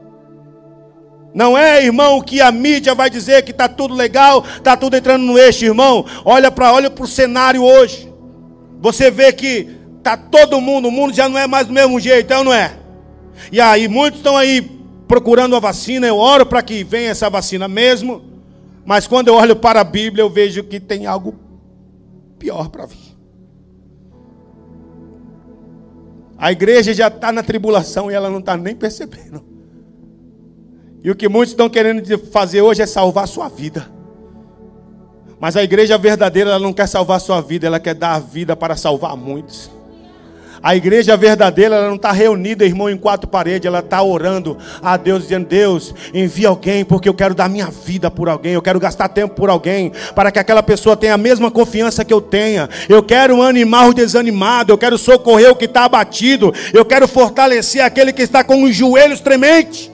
Não é, irmão, que a mídia vai dizer que está tudo legal, está tudo entrando no eixo, irmão. Olha para olha o cenário hoje. Você vê que está todo mundo, o mundo já não é mais do mesmo jeito, então não é? E aí, muitos estão aí procurando a vacina, eu oro para que venha essa vacina mesmo, mas quando eu olho para a Bíblia, eu vejo que tem algo pior para vir. A igreja já está na tribulação e ela não está nem percebendo. E o que muitos estão querendo fazer hoje é salvar a sua vida. Mas a igreja verdadeira, ela não quer salvar a sua vida, ela quer dar a vida para salvar muitos. A igreja verdadeira, ela não está reunida, irmão, em quatro paredes, ela está orando a Deus, dizendo: Deus, envia alguém, porque eu quero dar minha vida por alguém, eu quero gastar tempo por alguém, para que aquela pessoa tenha a mesma confiança que eu tenha. Eu quero animar o desanimado, eu quero socorrer o que está abatido, eu quero fortalecer aquele que está com os joelhos trementes.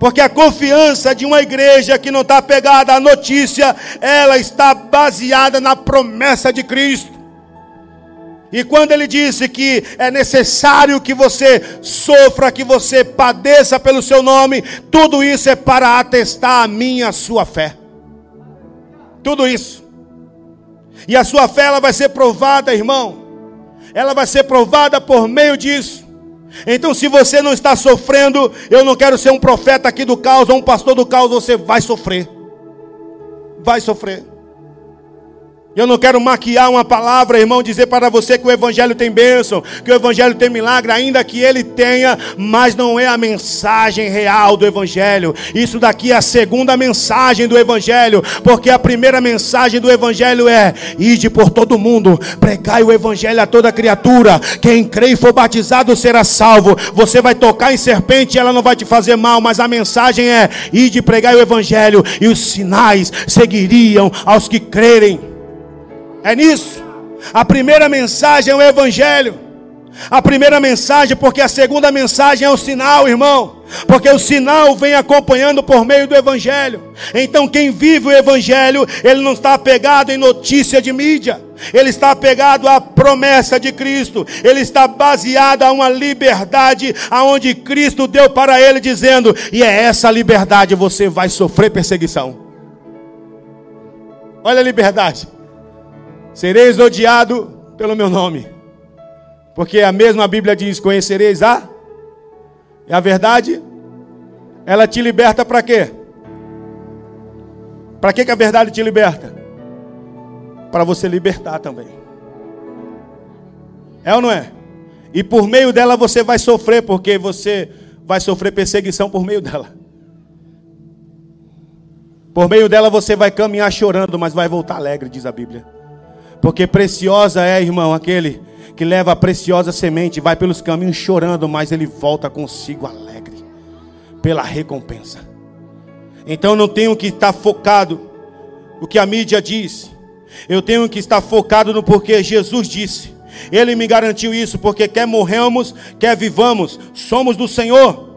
Porque a confiança de uma igreja que não está pegada à notícia, ela está baseada na promessa de Cristo. E quando ele disse que é necessário que você sofra, que você padeça pelo seu nome, tudo isso é para atestar a minha a sua fé. Tudo isso. E a sua fé ela vai ser provada, irmão. Ela vai ser provada por meio disso. Então, se você não está sofrendo, eu não quero ser um profeta aqui do caos ou um pastor do caos, você vai sofrer. Vai sofrer. Eu não quero maquiar uma palavra, irmão, dizer para você que o Evangelho tem bênção, que o Evangelho tem milagre, ainda que ele tenha, mas não é a mensagem real do Evangelho. Isso daqui é a segunda mensagem do Evangelho, porque a primeira mensagem do Evangelho é: ide por todo mundo, pregai o Evangelho a toda criatura. Quem crê e for batizado será salvo. Você vai tocar em serpente, ela não vai te fazer mal, mas a mensagem é: ide pregai o Evangelho, e os sinais seguiriam aos que crerem. É nisso. A primeira mensagem é o Evangelho. A primeira mensagem, porque a segunda mensagem é o sinal, irmão. Porque o sinal vem acompanhando por meio do Evangelho. Então, quem vive o Evangelho, ele não está apegado em notícia de mídia. Ele está apegado à promessa de Cristo. Ele está baseado a uma liberdade aonde Cristo deu para ele, dizendo: e é essa liberdade você vai sofrer perseguição. Olha a liberdade. Sereis odiado pelo meu nome. Porque a mesma Bíblia diz: Conhecereis a. É a verdade. Ela te liberta para quê? Para que, que a verdade te liberta? Para você libertar também. É ou não é? E por meio dela você vai sofrer, porque você vai sofrer perseguição por meio dela. Por meio dela você vai caminhar chorando, mas vai voltar alegre, diz a Bíblia. Porque preciosa é, irmão, aquele que leva a preciosa semente, vai pelos caminhos chorando, mas ele volta consigo alegre, pela recompensa. Então não tenho que estar focado no que a mídia diz, eu tenho que estar focado no porque Jesus disse. Ele me garantiu isso, porque quer morramos, quer vivamos, somos do Senhor.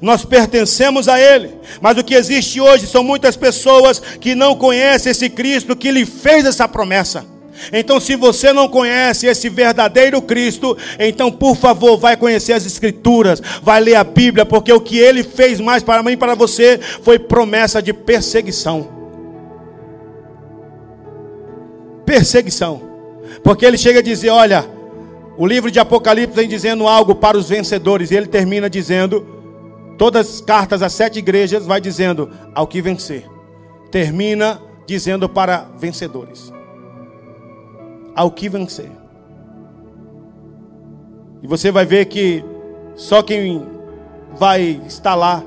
Nós pertencemos a Ele, mas o que existe hoje são muitas pessoas que não conhecem esse Cristo que lhe fez essa promessa. Então, se você não conhece esse verdadeiro Cristo, então, por favor, vai conhecer as Escrituras, vai ler a Bíblia, porque o que ele fez mais para mim e para você foi promessa de perseguição. Perseguição, porque ele chega a dizer: Olha, o livro de Apocalipse vem dizendo algo para os vencedores, e ele termina dizendo: Todas as cartas às sete igrejas vai dizendo ao que vencer. Termina dizendo para vencedores ao que vencer. E você vai ver que só quem vai estar lá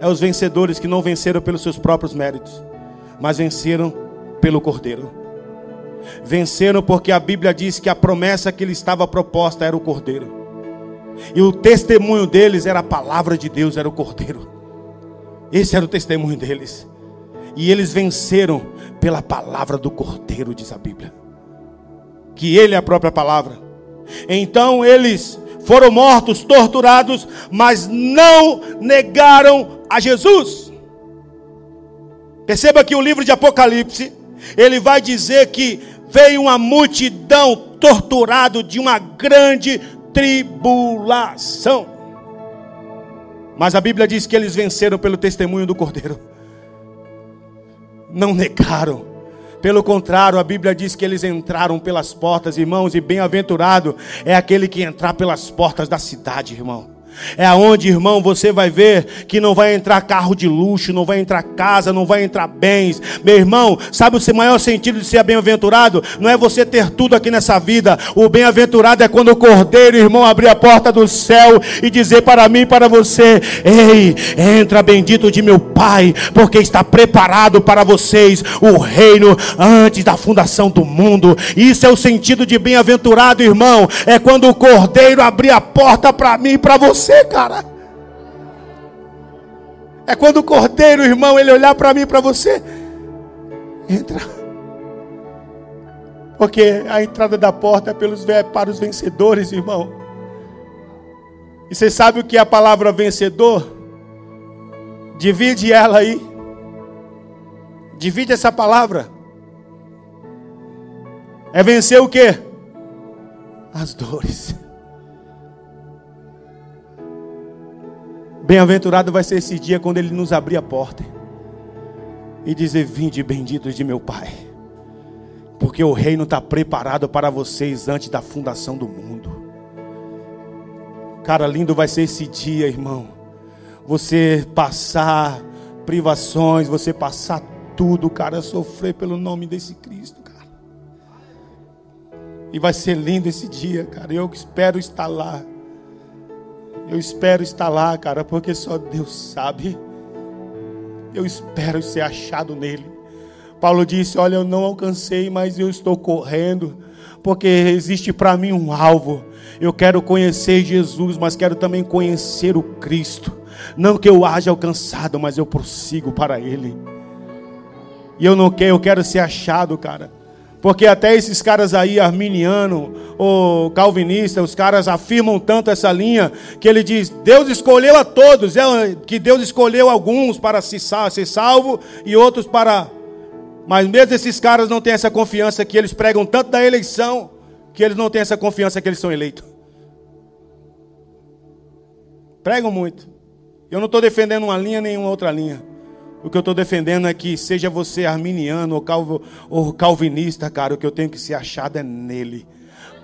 é os vencedores que não venceram pelos seus próprios méritos, mas venceram pelo Cordeiro. Venceram porque a Bíblia diz que a promessa que lhe estava proposta era o Cordeiro. E o testemunho deles era a palavra de Deus, era o Cordeiro. Esse era o testemunho deles. E eles venceram pela palavra do Cordeiro, diz a Bíblia que Ele é a própria palavra. Então eles foram mortos, torturados, mas não negaram a Jesus. Perceba que o livro de Apocalipse, ele vai dizer que veio uma multidão torturado de uma grande tribulação. Mas a Bíblia diz que eles venceram pelo testemunho do Cordeiro. Não negaram pelo contrário, a Bíblia diz que eles entraram pelas portas, irmãos, e bem-aventurado é aquele que entrar pelas portas da cidade, irmão. É aonde, irmão, você vai ver que não vai entrar carro de luxo, não vai entrar casa, não vai entrar bens. Meu irmão, sabe o maior sentido de ser bem-aventurado? Não é você ter tudo aqui nessa vida. O bem-aventurado é quando o cordeiro, irmão, abrir a porta do céu e dizer para mim e para você: Ei, entra bendito de meu Pai, porque está preparado para vocês o reino antes da fundação do mundo. Isso é o sentido de bem-aventurado, irmão. É quando o cordeiro abrir a porta para mim e para você você, cara. É quando o cordeiro, irmão, ele olhar para mim para você. Entra. Porque a entrada da porta é pelos, para os vencedores, irmão. E você sabe o que é a palavra vencedor? Divide ela aí. Divide essa palavra. É vencer o que? As dores. Bem-aventurado vai ser esse dia quando Ele nos abrir a porta e dizer: Vinde, benditos de meu Pai, porque o reino está preparado para vocês antes da fundação do mundo. Cara, lindo vai ser esse dia, irmão. Você passar privações, você passar tudo, cara, sofrer pelo nome desse Cristo, cara. E vai ser lindo esse dia, cara. Eu espero estar lá. Eu espero estar lá, cara, porque só Deus sabe. Eu espero ser achado nele. Paulo disse: Olha, eu não alcancei, mas eu estou correndo, porque existe para mim um alvo. Eu quero conhecer Jesus, mas quero também conhecer o Cristo. Não que eu haja alcançado, mas eu prossigo para Ele. E eu não quero, eu quero ser achado, cara. Porque até esses caras aí, arminiano ou calvinista, os caras afirmam tanto essa linha que ele diz: Deus escolheu a todos, é, que Deus escolheu alguns para ser salvo e outros para. Mas mesmo esses caras não têm essa confiança que eles pregam tanto da eleição que eles não têm essa confiança que eles são eleitos. Pregam muito. Eu não estou defendendo uma linha nem outra linha. O que eu estou defendendo é que, seja você arminiano ou, calvo, ou calvinista, cara, o que eu tenho que ser achado é nele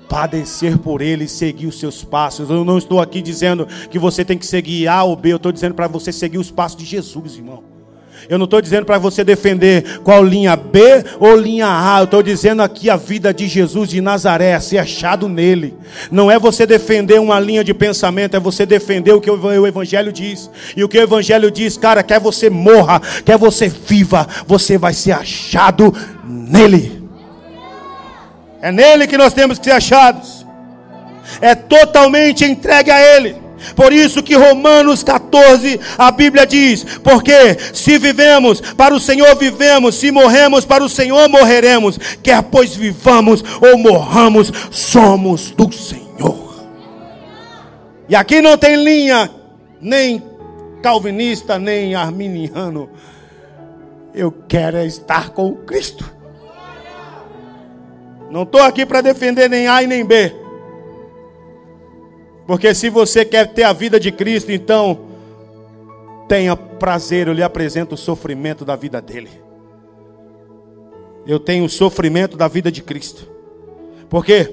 padecer por ele seguir os seus passos. Eu não estou aqui dizendo que você tem que seguir A ou B, eu estou dizendo para você seguir os passos de Jesus, irmão. Eu não estou dizendo para você defender qual linha B ou linha A. Eu estou dizendo aqui a vida de Jesus de Nazaré, ser achado nele. Não é você defender uma linha de pensamento, é você defender o que o Evangelho diz. E o que o Evangelho diz, cara, quer você morra, quer você viva, você vai ser achado nele. É nele que nós temos que ser achados. É totalmente entregue a Ele. Por isso que Romanos 14, a Bíblia diz: Porque se vivemos, para o Senhor vivemos, se morremos, para o Senhor morreremos, quer pois vivamos ou morramos, somos do Senhor. E aqui não tem linha, nem calvinista, nem arminiano. Eu quero é estar com Cristo. Não estou aqui para defender nem A e nem B. Porque se você quer ter a vida de Cristo, então tenha prazer, eu lhe apresento o sofrimento da vida dele. Eu tenho o sofrimento da vida de Cristo. Porque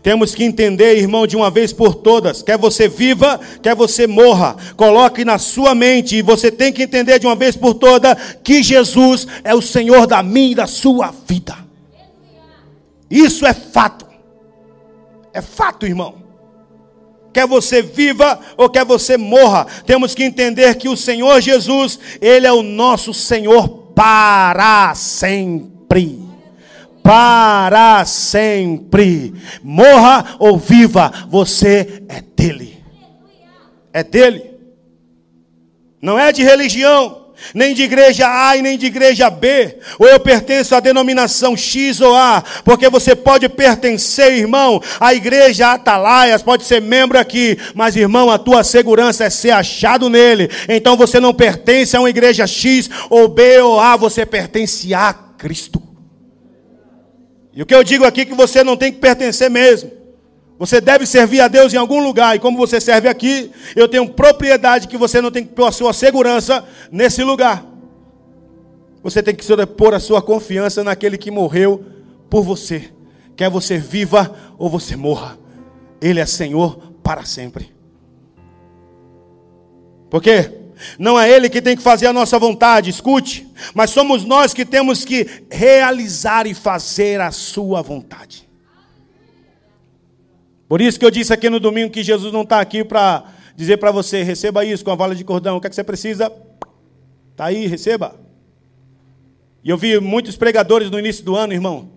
temos que entender, irmão, de uma vez por todas, quer você viva, quer você morra, coloque na sua mente e você tem que entender de uma vez por todas que Jesus é o Senhor da minha e da sua vida. Isso é fato. É fato, irmão quer você viva ou quer você morra, temos que entender que o Senhor Jesus, Ele é o nosso Senhor para sempre. Para sempre, morra ou viva, você é dele, é dele, não é de religião, nem de igreja A e nem de igreja B, ou eu pertenço à denominação X ou A, porque você pode pertencer, irmão, à igreja Atalaias, pode ser membro aqui, mas irmão, a tua segurança é ser achado nele, então você não pertence a uma igreja X ou B ou A, você pertence a Cristo. E o que eu digo aqui é que você não tem que pertencer mesmo. Você deve servir a Deus em algum lugar, e como você serve aqui, eu tenho propriedade que você não tem que pôr a sua segurança nesse lugar. Você tem que pôr a sua confiança naquele que morreu por você. Quer você viva ou você morra. Ele é Senhor para sempre. Por quê? Não é Ele que tem que fazer a nossa vontade, escute, mas somos nós que temos que realizar e fazer a Sua vontade. Por isso que eu disse aqui no domingo que Jesus não está aqui para dizer para você: receba isso com a vala de cordão, o que, é que você precisa? Está aí, receba. E eu vi muitos pregadores no início do ano, irmão,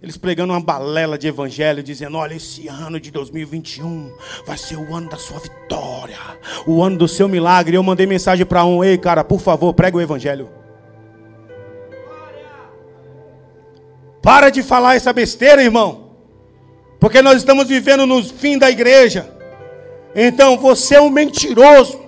eles pregando uma balela de evangelho, dizendo: Olha, esse ano de 2021 vai ser o ano da sua vitória, o ano do seu milagre. Eu mandei mensagem para um: Ei, cara, por favor, prega o evangelho. Para de falar essa besteira, irmão, porque nós estamos vivendo no fim da igreja. Então você é um mentiroso.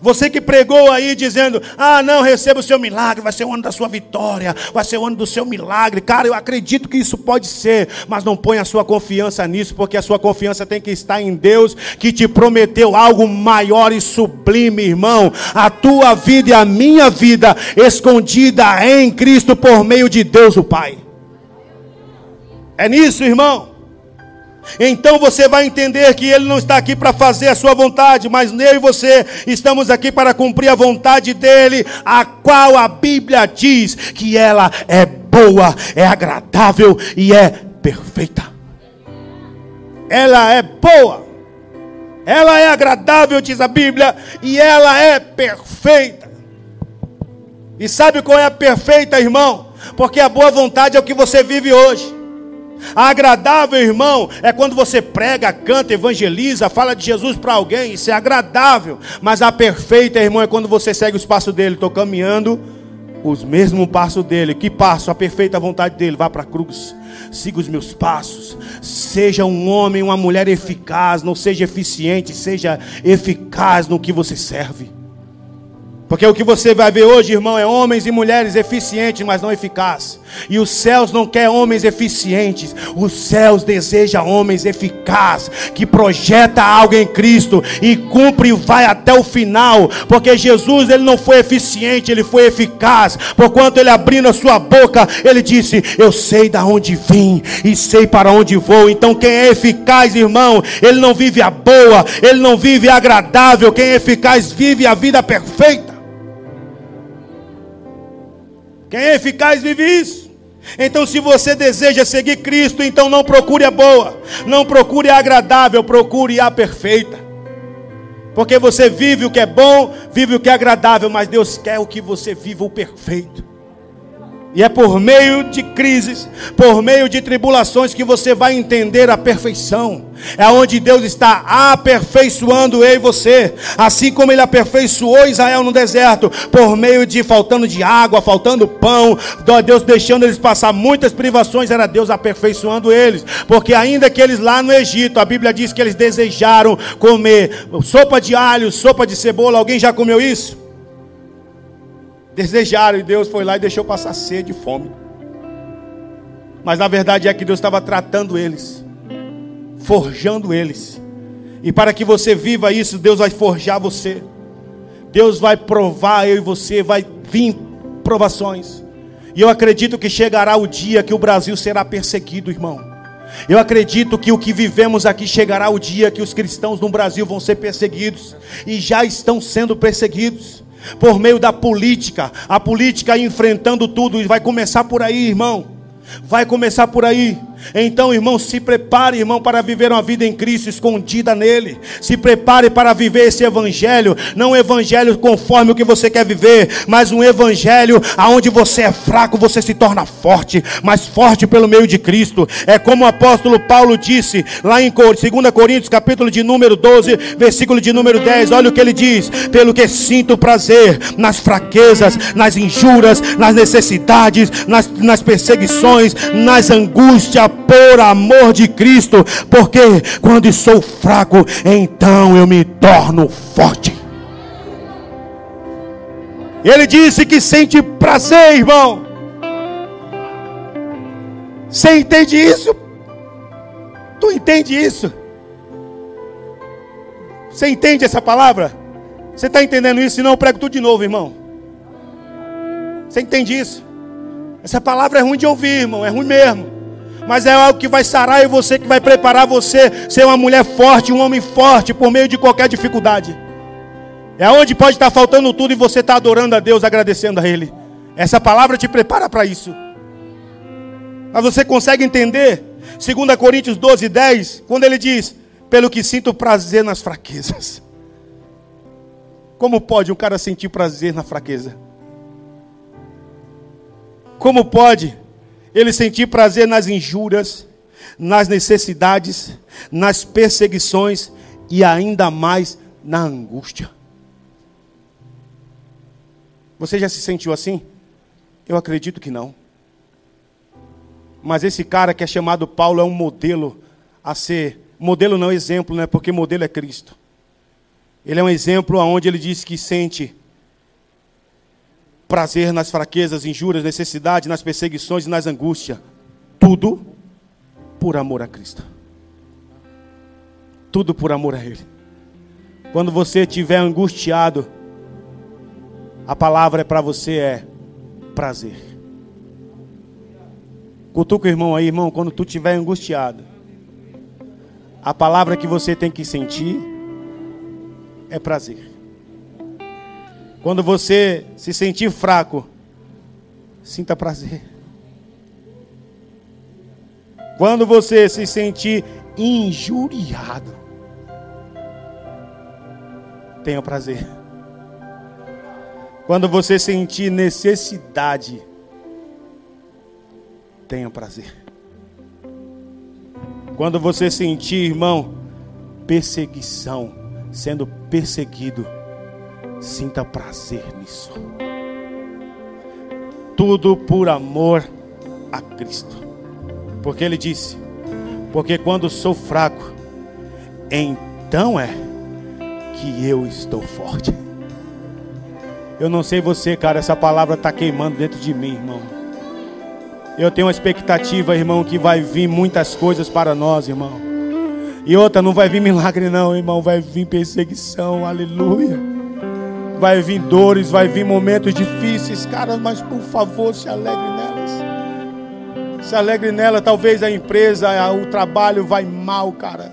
Você que pregou aí dizendo: Ah, não, receba o seu milagre, vai ser o ano da sua vitória, vai ser o ano do seu milagre. Cara, eu acredito que isso pode ser, mas não ponha a sua confiança nisso, porque a sua confiança tem que estar em Deus, que te prometeu algo maior e sublime, irmão. A tua vida e a minha vida escondida em Cristo por meio de Deus, o Pai. É nisso, irmão. Então você vai entender que Ele não está aqui para fazer a sua vontade, mas eu e você estamos aqui para cumprir a vontade dEle, a qual a Bíblia diz que ela é boa, é agradável e é perfeita. Ela é boa, ela é agradável, diz a Bíblia, e ela é perfeita. E sabe qual é a perfeita, irmão? Porque a boa vontade é o que você vive hoje. Agradável, irmão, é quando você prega, canta, evangeliza, fala de Jesus para alguém, isso é agradável. Mas a perfeita, irmão, é quando você segue os passos dele. Estou caminhando os mesmos passos dele. Que passo? A perfeita vontade dele. Vá para a cruz. Siga os meus passos. Seja um homem, uma mulher eficaz. Não seja eficiente, seja eficaz no que você serve. Porque o que você vai ver hoje, irmão, é homens e mulheres eficientes, mas não eficazes. E os céus não quer homens eficientes. Os céus deseja homens eficazes, que projeta algo em Cristo e cumpre e vai até o final. Porque Jesus, ele não foi eficiente, ele foi eficaz. Porquanto ele abrindo a sua boca, ele disse: "Eu sei da onde vim e sei para onde vou". Então quem é eficaz, irmão, ele não vive a boa, ele não vive agradável. Quem é eficaz vive a vida perfeita. Quem é eficaz vive isso. Então, se você deseja seguir Cristo, então não procure a boa, não procure a agradável, procure a perfeita. Porque você vive o que é bom, vive o que é agradável, mas Deus quer o que você viva o perfeito. E é por meio de crises, por meio de tribulações que você vai entender a perfeição. É onde Deus está aperfeiçoando eu e você, assim como ele aperfeiçoou Israel no deserto, por meio de faltando de água, faltando pão, Deus deixando eles passar muitas privações, era Deus aperfeiçoando eles, porque ainda que eles lá no Egito, a Bíblia diz que eles desejaram comer sopa de alho, sopa de cebola. Alguém já comeu isso? Desejaram e Deus foi lá e deixou passar sede e fome. Mas na verdade é que Deus estava tratando eles, forjando eles. E para que você viva isso, Deus vai forjar você. Deus vai provar eu e você, vai vir provações. E eu acredito que chegará o dia que o Brasil será perseguido, irmão. Eu acredito que o que vivemos aqui chegará o dia que os cristãos no Brasil vão ser perseguidos e já estão sendo perseguidos por meio da política, a política enfrentando tudo, e vai começar por aí, irmão. Vai começar por aí. Então, irmão, se prepare, irmão, para viver uma vida em Cristo escondida nele. Se prepare para viver esse evangelho, não um evangelho conforme o que você quer viver, mas um evangelho aonde você é fraco, você se torna forte, mas forte pelo meio de Cristo. É como o apóstolo Paulo disse lá em 2 Coríntios, capítulo de número 12, versículo de número 10. Olha o que ele diz: "Pelo que sinto prazer nas fraquezas, nas injuras, nas necessidades, nas, nas perseguições, nas angústias, por amor de Cristo, porque quando sou fraco, então eu me torno forte. Ele disse que sente prazer, irmão. Você entende isso? Tu entende isso? Você entende essa palavra? Você está entendendo isso? Senão eu prego tudo de novo, irmão. Você entende isso? Essa palavra é ruim de ouvir, irmão, é ruim mesmo. Mas é algo que vai sarar e você, que vai preparar você ser uma mulher forte, um homem forte por meio de qualquer dificuldade. É onde pode estar faltando tudo e você está adorando a Deus, agradecendo a Ele. Essa palavra te prepara para isso. Mas você consegue entender? 2 Coríntios 12, 10, quando ele diz: Pelo que sinto prazer nas fraquezas. Como pode um cara sentir prazer na fraqueza? Como pode ele sentir prazer nas injúrias, nas necessidades, nas perseguições e ainda mais na angústia? Você já se sentiu assim? Eu acredito que não. Mas esse cara que é chamado Paulo é um modelo a ser, modelo não exemplo, né? Porque modelo é Cristo. Ele é um exemplo onde ele diz que sente prazer nas fraquezas, injúrias, necessidades, nas perseguições e nas angústias. Tudo por amor a Cristo. Tudo por amor a Ele. Quando você estiver angustiado, a palavra é para você é prazer. Cutuca o irmão aí, irmão, quando tu estiver angustiado. A palavra que você tem que sentir é prazer. Quando você se sentir fraco, sinta prazer. Quando você se sentir injuriado, tenha prazer. Quando você sentir necessidade, tenha prazer. Quando você sentir, irmão, perseguição, sendo perseguido, sinta prazer nisso. Tudo por amor a Cristo. Porque Ele disse: Porque quando sou fraco, então é que eu estou forte. Eu não sei você, cara, essa palavra está queimando dentro de mim, irmão. Eu tenho uma expectativa, irmão, que vai vir muitas coisas para nós, irmão. E outra, não vai vir milagre, não, irmão. Vai vir perseguição, aleluia. Vai vir dores, vai vir momentos difíceis, cara. Mas por favor, se alegre nelas. Se alegre nela. Talvez a empresa, o trabalho vai mal, cara.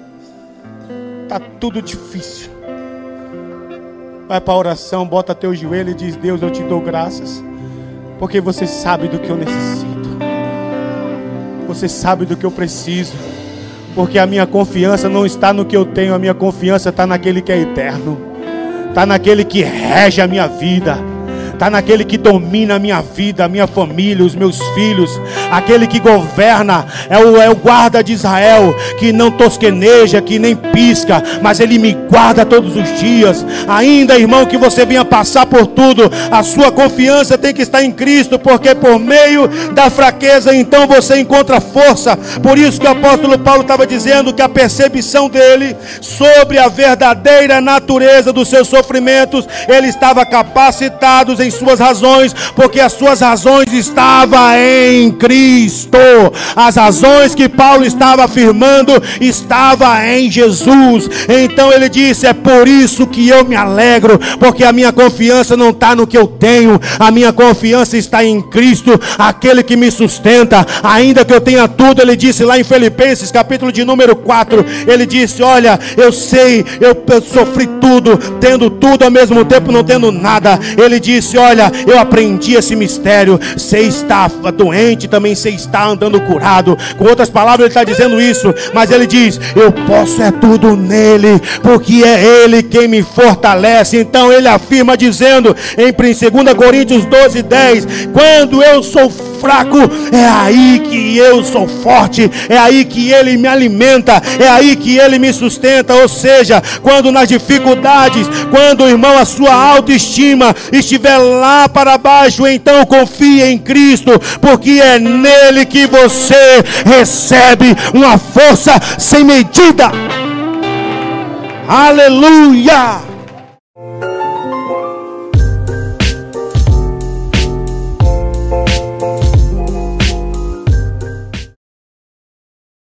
Tá tudo difícil. Vai para a oração, bota teu joelho e diz: Deus, eu te dou graças. Porque você sabe do que eu necessito. Você sabe do que eu preciso porque a minha confiança não está no que eu tenho, a minha confiança está naquele que é eterno, está naquele que rege a minha vida está naquele que domina a minha vida, a minha família, os meus filhos, aquele que governa, é o, é o guarda de Israel, que não tosqueneja, que nem pisca, mas ele me guarda todos os dias. Ainda, irmão, que você venha passar por tudo, a sua confiança tem que estar em Cristo, porque por meio da fraqueza, então você encontra força. Por isso que o apóstolo Paulo estava dizendo que a percepção dele sobre a verdadeira natureza dos seus sofrimentos, ele estava capacitado em suas razões, porque as suas razões estavam em Cristo. As razões que Paulo estava afirmando estavam em Jesus. Então ele disse: É por isso que eu me alegro, porque a minha confiança não está no que eu tenho, a minha confiança está em Cristo, aquele que me sustenta, ainda que eu tenha tudo. Ele disse lá em Filipenses, capítulo de número 4, ele disse: Olha, eu sei, eu, eu sofri tudo, tendo tudo ao mesmo tempo não tendo nada. Ele disse: disse: Olha, eu aprendi esse mistério. Você está doente, também você está andando curado. Com outras palavras, ele está dizendo isso, mas ele diz: Eu posso é tudo nele, porque é ele quem me fortalece. Então ele afirma dizendo em 2 Coríntios 12, 10: Quando eu sou fraco, é aí que eu sou forte, é aí que Ele me alimenta, é aí que Ele me sustenta. Ou seja, quando nas dificuldades, quando irmão, a sua autoestima estiver lá para baixo, então confie em Cristo, porque é nele que você recebe uma força sem medida. Aleluia!